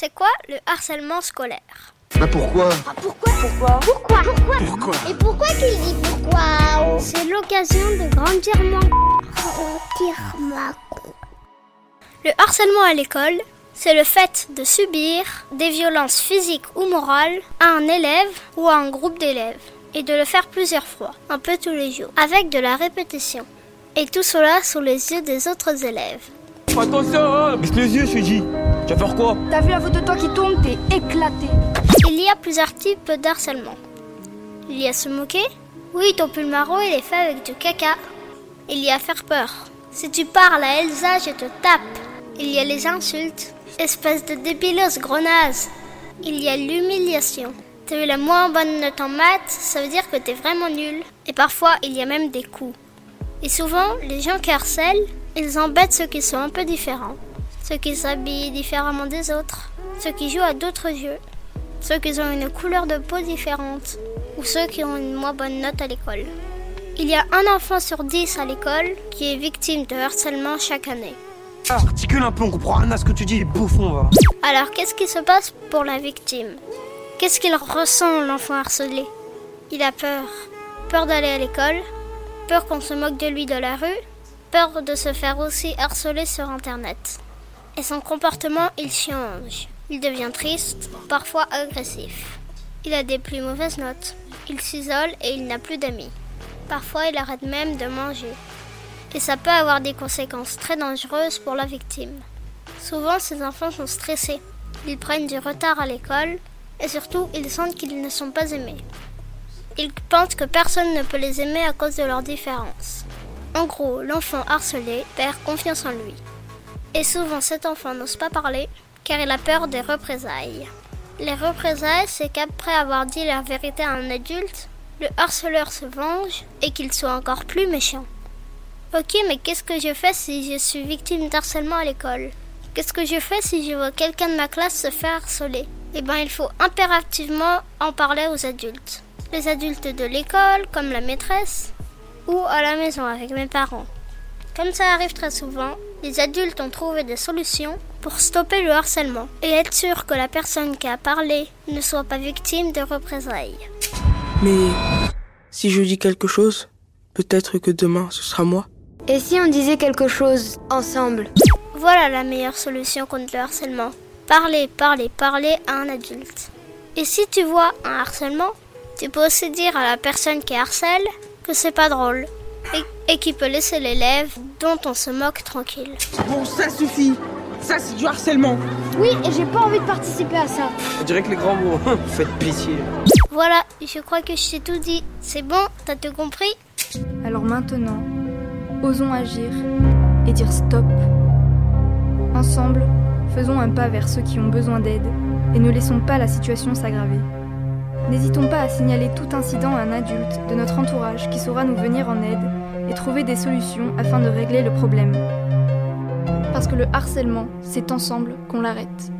C'est quoi le harcèlement scolaire Bah pourquoi Ah, pourquoi Pourquoi Pourquoi Pourquoi Pourquoi Et pourquoi qu'il dit pourquoi C'est l'occasion de grandir moins. Tire ma Le harcèlement à l'école, c'est le fait de subir des violences physiques ou morales à un élève ou à un groupe d'élèves et de le faire plusieurs fois, un peu tous les jours, avec de la répétition. Et tout cela sous les yeux des autres élèves. Attention, hein Baisse les yeux, je te dis. Tu vas faire quoi T'as vu la photo de toi qui tombe, t'es éclaté. Il y a plusieurs types d'harcèlement. Il y a se moquer. Oui, ton pull marron, il est fait avec du caca. Il y a faire peur. Si tu parles à Elsa, je te tape. Il y a les insultes. Espèce de débileuse grenasse. Il y a l'humiliation. T'as eu la moins bonne note en maths, ça veut dire que t'es vraiment nul. Et parfois, il y a même des coups. Et souvent, les gens qui harcèlent, ils embêtent ceux qui sont un peu différents. Ceux qui s'habillent différemment des autres. Ceux qui jouent à d'autres jeux. Ceux qui ont une couleur de peau différente. Ou ceux qui ont une moins bonne note à l'école. Il y a un enfant sur dix à l'école qui est victime de harcèlement chaque année. Articule un peu, on comprend rien à ce que tu dis, bouffon, va. Alors, qu'est-ce qui se passe pour la victime? Qu'est-ce qu'il ressent, l'enfant harcelé? Il a peur. Peur d'aller à l'école, peur qu'on se moque de lui de la rue, peur de se faire aussi harceler sur Internet. Et son comportement, il change. Il devient triste, parfois agressif. Il a des plus mauvaises notes. Il s'isole et il n'a plus d'amis. Parfois, il arrête même de manger. Et ça peut avoir des conséquences très dangereuses pour la victime. Souvent, ces enfants sont stressés. Ils prennent du retard à l'école et surtout, ils sentent qu'ils ne sont pas aimés. Ils pensent que personne ne peut les aimer à cause de leurs différences. En gros, l'enfant harcelé perd confiance en lui. Et souvent, cet enfant n'ose pas parler car il a peur des représailles. Les représailles, c'est qu'après avoir dit la vérité à un adulte, le harceleur se venge et qu'il soit encore plus méchant. Ok, mais qu'est-ce que je fais si je suis victime d'harcèlement à l'école? Qu'est-ce que je fais si je vois quelqu'un de ma classe se faire harceler? Eh bien, il faut impérativement en parler aux adultes. Les adultes de l'école, comme la maîtresse, ou à la maison avec mes parents. Comme ça arrive très souvent, les adultes ont trouvé des solutions pour stopper le harcèlement et être sûr que la personne qui a parlé ne soit pas victime de représailles. Mais si je dis quelque chose, peut-être que demain ce sera moi. Et si on disait quelque chose ensemble? Voilà la meilleure solution contre le harcèlement. Parler, parler, parler à un adulte. Et si tu vois un harcèlement, tu peux aussi dire à la personne qui harcèle que c'est pas drôle et, et qui peut laisser l'élève dont on se moque tranquille. Bon, ça suffit. Ça, c'est du harcèlement. Oui, et j'ai pas envie de participer à ça. On dirait que les grands mots. Faites pitié. Voilà, je crois que je t'ai tout dit. C'est bon, t'as tout compris? Alors maintenant, osons agir et dire stop. Ensemble, faisons un pas vers ceux qui ont besoin d'aide et ne laissons pas la situation s'aggraver. N'hésitons pas à signaler tout incident à un adulte de notre entourage qui saura nous venir en aide et trouver des solutions afin de régler le problème. Parce que le harcèlement, c'est ensemble qu'on l'arrête.